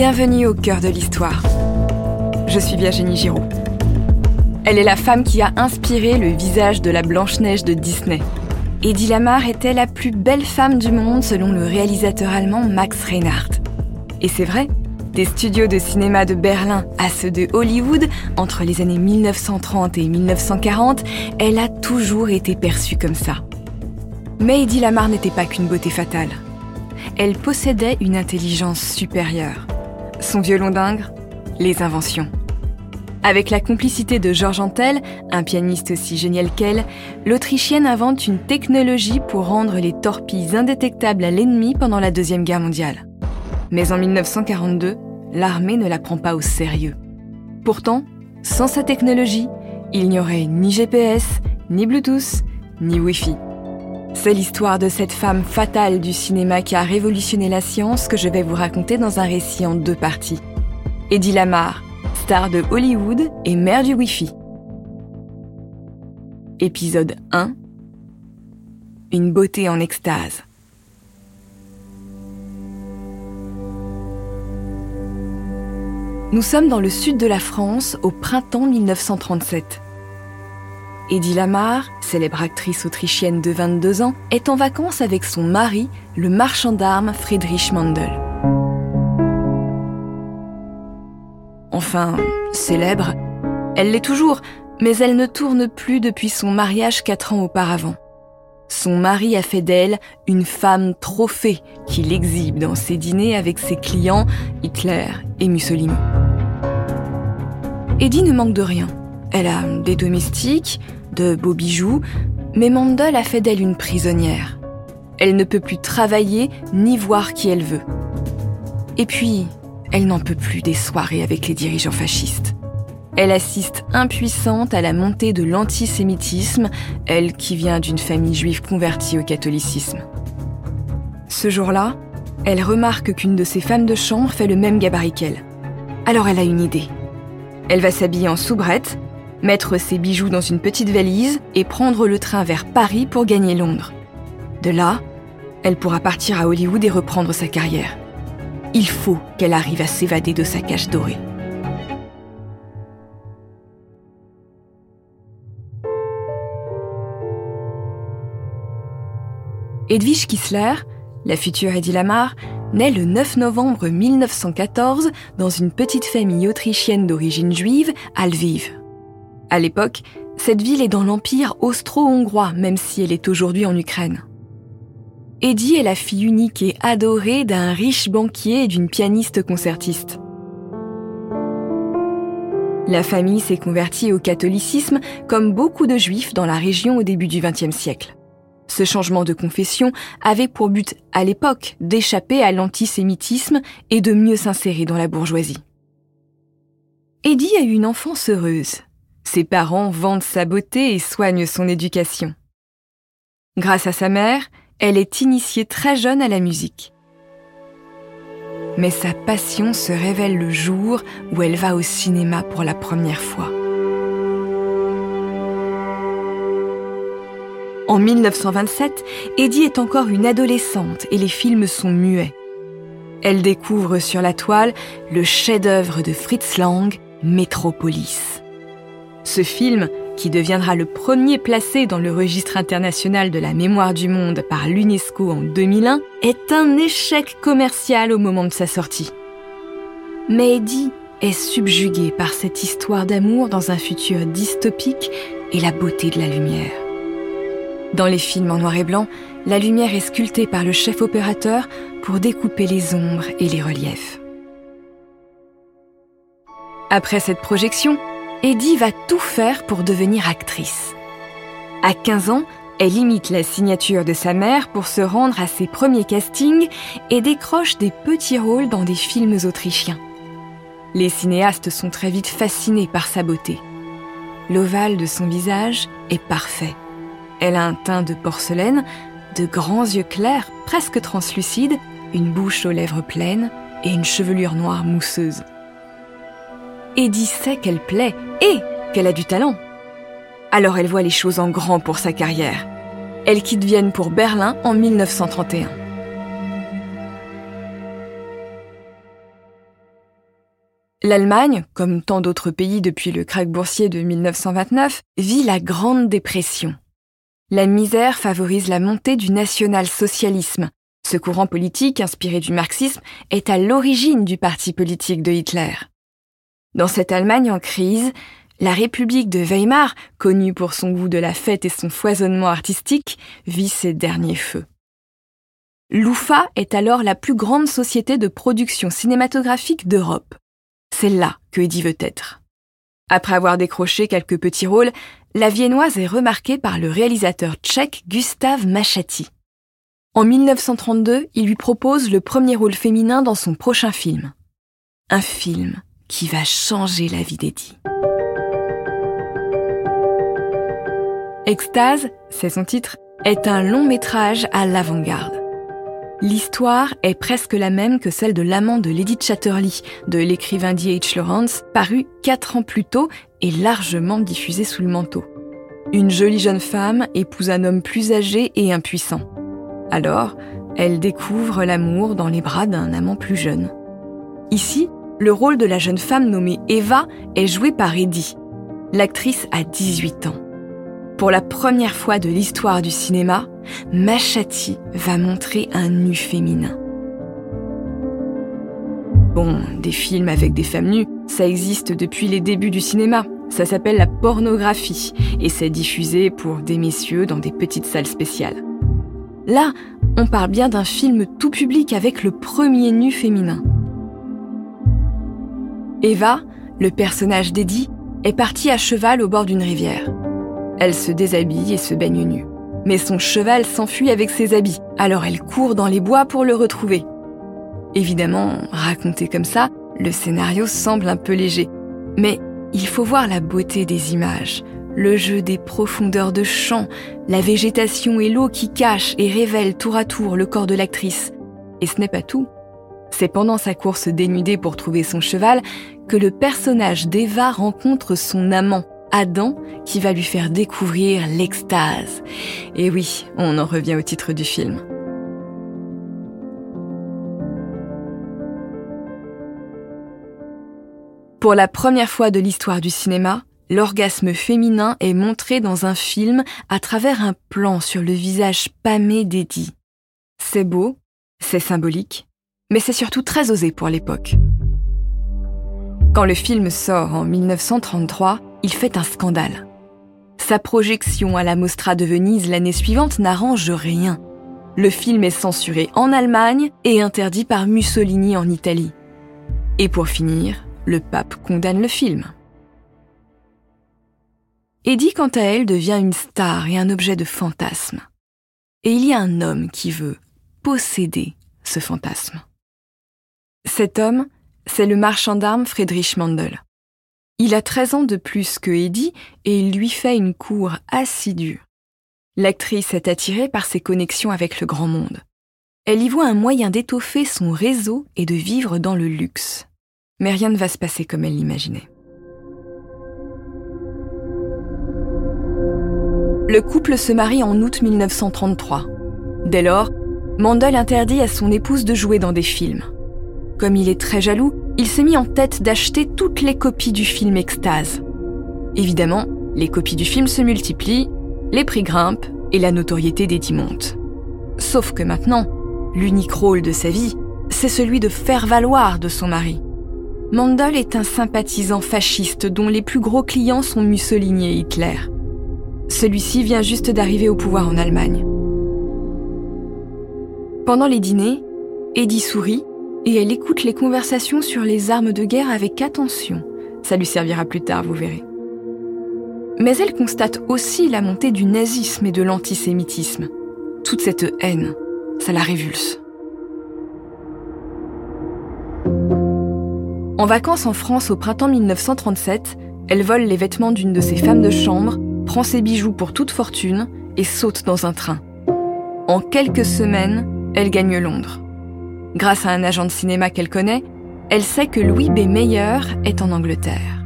Bienvenue au cœur de l'histoire. Je suis Virginie Giraud. Elle est la femme qui a inspiré le visage de la Blanche-Neige de Disney. Eddie Lamar était la plus belle femme du monde selon le réalisateur allemand Max Reinhardt. Et c'est vrai, des studios de cinéma de Berlin à ceux de Hollywood, entre les années 1930 et 1940, elle a toujours été perçue comme ça. Mais Eddie Lamar n'était pas qu'une beauté fatale. Elle possédait une intelligence supérieure. Son violon d'ingre, les inventions. Avec la complicité de Georges Antel, un pianiste aussi génial qu'elle, l'Autrichienne invente une technologie pour rendre les torpilles indétectables à l'ennemi pendant la Deuxième Guerre mondiale. Mais en 1942, l'armée ne la prend pas au sérieux. Pourtant, sans sa technologie, il n'y aurait ni GPS, ni Bluetooth, ni Wi-Fi. C'est l'histoire de cette femme fatale du cinéma qui a révolutionné la science que je vais vous raconter dans un récit en deux parties. Eddie Lamar, star de Hollywood et mère du Wi-Fi. Épisode 1 Une beauté en extase. Nous sommes dans le sud de la France au printemps 1937. Eddie Lamar, célèbre actrice autrichienne de 22 ans, est en vacances avec son mari, le marchand d'armes Friedrich Mandel. Enfin, célèbre, elle l'est toujours, mais elle ne tourne plus depuis son mariage quatre ans auparavant. Son mari a fait d'elle une femme trophée qu'il exhibe dans ses dîners avec ses clients Hitler et Mussolini. Eddie ne manque de rien. Elle a des domestiques, de beaux bijoux, mais Mandel a fait d'elle une prisonnière. Elle ne peut plus travailler ni voir qui elle veut. Et puis, elle n'en peut plus des soirées avec les dirigeants fascistes. Elle assiste impuissante à la montée de l'antisémitisme, elle qui vient d'une famille juive convertie au catholicisme. Ce jour-là, elle remarque qu'une de ses femmes de chambre fait le même gabarit qu'elle. Alors elle a une idée. Elle va s'habiller en soubrette, mettre ses bijoux dans une petite valise et prendre le train vers Paris pour gagner Londres. De là, elle pourra partir à Hollywood et reprendre sa carrière. Il faut qu'elle arrive à s'évader de sa cage dorée. Edwige Kissler, la future Eddie Lamar, naît le 9 novembre 1914 dans une petite famille autrichienne d'origine juive à Lviv. À l'époque, cette ville est dans l'empire austro-hongrois, même si elle est aujourd'hui en Ukraine. Eddie est la fille unique et adorée d'un riche banquier et d'une pianiste concertiste. La famille s'est convertie au catholicisme comme beaucoup de juifs dans la région au début du XXe siècle. Ce changement de confession avait pour but, à l'époque, d'échapper à l'antisémitisme et de mieux s'insérer dans la bourgeoisie. Eddie a eu une enfance heureuse. Ses parents vendent sa beauté et soignent son éducation. Grâce à sa mère, elle est initiée très jeune à la musique. Mais sa passion se révèle le jour où elle va au cinéma pour la première fois. En 1927, Eddie est encore une adolescente et les films sont muets. Elle découvre sur la toile le chef-d'œuvre de Fritz Lang, Metropolis. Ce film, qui deviendra le premier placé dans le registre international de la mémoire du monde par l'UNESCO en 2001, est un échec commercial au moment de sa sortie. Mais Eddie est subjuguée par cette histoire d'amour dans un futur dystopique et la beauté de la lumière. Dans les films en noir et blanc, la lumière est sculptée par le chef opérateur pour découper les ombres et les reliefs. Après cette projection, Eddie va tout faire pour devenir actrice. À 15 ans, elle imite la signature de sa mère pour se rendre à ses premiers castings et décroche des petits rôles dans des films autrichiens. Les cinéastes sont très vite fascinés par sa beauté. L'ovale de son visage est parfait. Elle a un teint de porcelaine, de grands yeux clairs, presque translucides, une bouche aux lèvres pleines et une chevelure noire mousseuse. Eddie sait qu'elle plaît et qu'elle a du talent. Alors elle voit les choses en grand pour sa carrière. Elle quitte Vienne pour Berlin en 1931. L'Allemagne, comme tant d'autres pays depuis le krach boursier de 1929, vit la Grande Dépression. La misère favorise la montée du national-socialisme. Ce courant politique, inspiré du marxisme, est à l'origine du parti politique de Hitler. Dans cette Allemagne en crise, la République de Weimar, connue pour son goût de la fête et son foisonnement artistique, vit ses derniers feux. L'UFA est alors la plus grande société de production cinématographique d'Europe. C'est là que Eddie veut être. Après avoir décroché quelques petits rôles, la Viennoise est remarquée par le réalisateur tchèque Gustav Machati. En 1932, il lui propose le premier rôle féminin dans son prochain film. Un film qui va changer la vie d'Eddie. Extase, c'est son titre, est un long métrage à l'avant-garde. L'histoire est presque la même que celle de L'amant de Lady Chatterley de l'écrivain D.H. Lawrence, paru quatre ans plus tôt et largement diffusé sous le manteau. Une jolie jeune femme épouse un homme plus âgé et impuissant. Alors, elle découvre l'amour dans les bras d'un amant plus jeune. Ici, le rôle de la jeune femme nommée Eva est joué par Eddie. L'actrice a 18 ans. Pour la première fois de l'histoire du cinéma, Machati va montrer un nu féminin. Bon, des films avec des femmes nues, ça existe depuis les débuts du cinéma. Ça s'appelle la pornographie et c'est diffusé pour des messieurs dans des petites salles spéciales. Là, on parle bien d'un film tout public avec le premier nu féminin. Eva, le personnage d'Eddie, est partie à cheval au bord d'une rivière. Elle se déshabille et se baigne nue. Mais son cheval s'enfuit avec ses habits, alors elle court dans les bois pour le retrouver. Évidemment, raconté comme ça, le scénario semble un peu léger. Mais il faut voir la beauté des images, le jeu des profondeurs de champ, la végétation et l'eau qui cachent et révèlent tour à tour le corps de l'actrice. Et ce n'est pas tout. C'est pendant sa course dénudée pour trouver son cheval que le personnage d'Eva rencontre son amant, Adam qui va lui faire découvrir l'extase. Et oui, on en revient au titre du film. Pour la première fois de l'histoire du cinéma, l'orgasme féminin est montré dans un film à travers un plan sur le visage pâmé d'Eddie. C'est beau, c'est symbolique, mais c'est surtout très osé pour l'époque. Quand le film sort en 1933, il fait un scandale. Sa projection à la Mostra de Venise l'année suivante n'arrange rien. Le film est censuré en Allemagne et interdit par Mussolini en Italie. Et pour finir, le pape condamne le film. Eddie, quant à elle, devient une star et un objet de fantasme. Et il y a un homme qui veut posséder ce fantasme. Cet homme, c'est le marchand d'armes Friedrich Mandel. Il a 13 ans de plus que Eddie et il lui fait une cour assidue. L'actrice est attirée par ses connexions avec le grand monde. Elle y voit un moyen d'étoffer son réseau et de vivre dans le luxe. Mais rien ne va se passer comme elle l'imaginait. Le couple se marie en août 1933. Dès lors, Mandel interdit à son épouse de jouer dans des films. Comme il est très jaloux, il s'est mis en tête d'acheter toutes les copies du film Extase. Évidemment, les copies du film se multiplient, les prix grimpent et la notoriété d'Eddie monte. Sauf que maintenant, l'unique rôle de sa vie, c'est celui de faire valoir de son mari. Mandel est un sympathisant fasciste dont les plus gros clients sont Mussolini et Hitler. Celui-ci vient juste d'arriver au pouvoir en Allemagne. Pendant les dîners, Eddie sourit et elle écoute les conversations sur les armes de guerre avec attention. Ça lui servira plus tard, vous verrez. Mais elle constate aussi la montée du nazisme et de l'antisémitisme. Toute cette haine, ça la révulse. En vacances en France au printemps 1937, elle vole les vêtements d'une de ses femmes de chambre, prend ses bijoux pour toute fortune et saute dans un train. En quelques semaines, elle gagne Londres. Grâce à un agent de cinéma qu'elle connaît, elle sait que Louis B. Mayer est en Angleterre.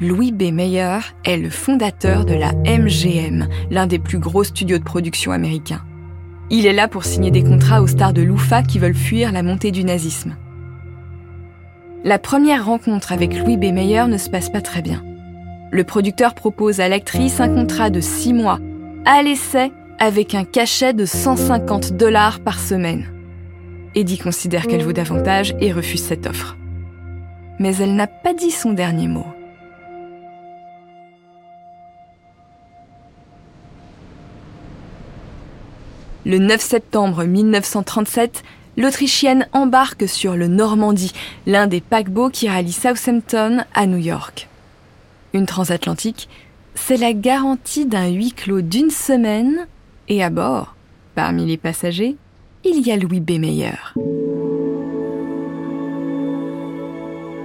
Louis B. Mayer est le fondateur de la MGM, l'un des plus gros studios de production américains. Il est là pour signer des contrats aux stars de l'UFA qui veulent fuir la montée du nazisme. La première rencontre avec Louis B. Mayer ne se passe pas très bien. Le producteur propose à l'actrice un contrat de six mois, à l'essai, avec un cachet de 150 dollars par semaine. Eddie considère qu'elle vaut davantage et refuse cette offre. Mais elle n'a pas dit son dernier mot. Le 9 septembre 1937, l'Autrichienne embarque sur le Normandie, l'un des paquebots qui rallie Southampton à New York. Une transatlantique, c'est la garantie d'un huis clos d'une semaine, et à bord, parmi les passagers, il y a Louis B. Meyer.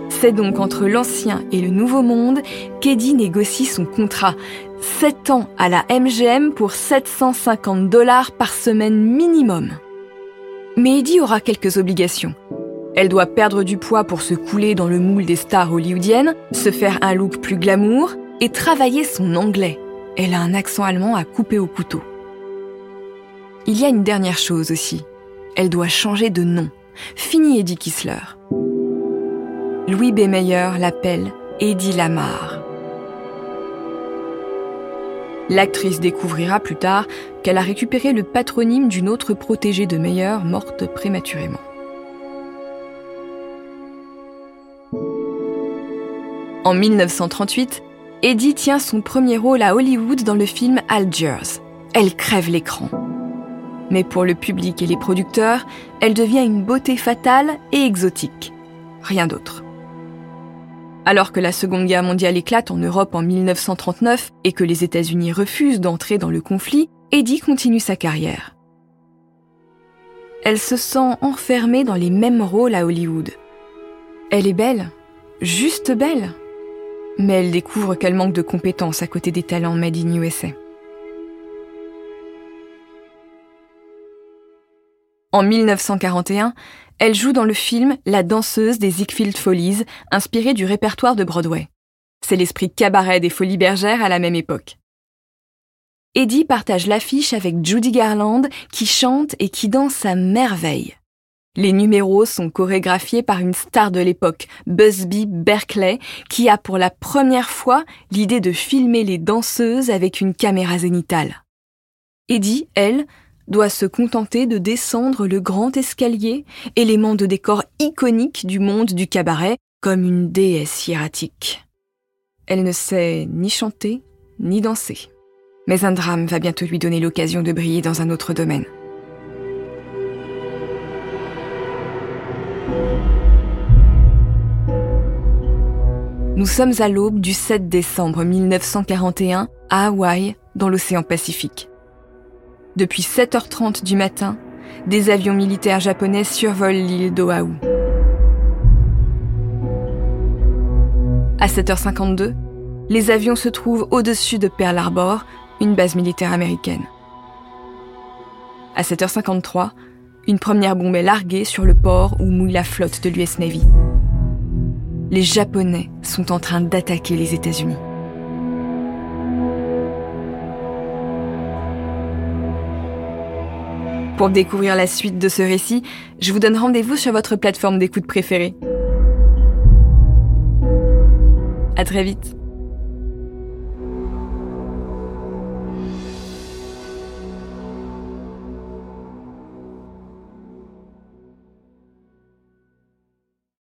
C'est donc entre l'ancien et le nouveau monde qu'Eddie négocie son contrat. 7 ans à la MGM pour 750 dollars par semaine minimum. Mais Eddie aura quelques obligations. Elle doit perdre du poids pour se couler dans le moule des stars hollywoodiennes, se faire un look plus glamour et travailler son anglais. Elle a un accent allemand à couper au couteau. Il y a une dernière chose aussi. Elle doit changer de nom. Fini Eddie Kissler. Louis B. Meyer l'appelle Eddie Lamar. L'actrice découvrira plus tard qu'elle a récupéré le patronyme d'une autre protégée de Meyer morte prématurément. En 1938, Eddie tient son premier rôle à Hollywood dans le film Algiers. Elle crève l'écran. Mais pour le public et les producteurs, elle devient une beauté fatale et exotique. Rien d'autre. Alors que la Seconde Guerre mondiale éclate en Europe en 1939 et que les États-Unis refusent d'entrer dans le conflit, Eddie continue sa carrière. Elle se sent enfermée dans les mêmes rôles à Hollywood. Elle est belle, juste belle, mais elle découvre qu'elle manque de compétences à côté des talents made in USA. En 1941, elle joue dans le film La danseuse des Ziegfeld Follies, inspiré du répertoire de Broadway. C'est l'esprit cabaret des Folies Bergères à la même époque. Eddie partage l'affiche avec Judy Garland qui chante et qui danse à merveille. Les numéros sont chorégraphiés par une star de l'époque, Busby Berkeley, qui a pour la première fois l'idée de filmer les danseuses avec une caméra zénitale. Eddie, elle, doit se contenter de descendre le grand escalier, élément de décor iconique du monde du cabaret, comme une déesse hiératique. Elle ne sait ni chanter, ni danser. Mais un drame va bientôt lui donner l'occasion de briller dans un autre domaine. Nous sommes à l'aube du 7 décembre 1941 à Hawaï, dans l'océan Pacifique. Depuis 7h30 du matin, des avions militaires japonais survolent l'île d'Oahu. À 7h52, les avions se trouvent au-dessus de Pearl Harbor, une base militaire américaine. À 7h53, une première bombe est larguée sur le port où mouille la flotte de l'US Navy. Les Japonais sont en train d'attaquer les États-Unis. Pour découvrir la suite de ce récit, je vous donne rendez-vous sur votre plateforme d'écoute préférée. À très vite.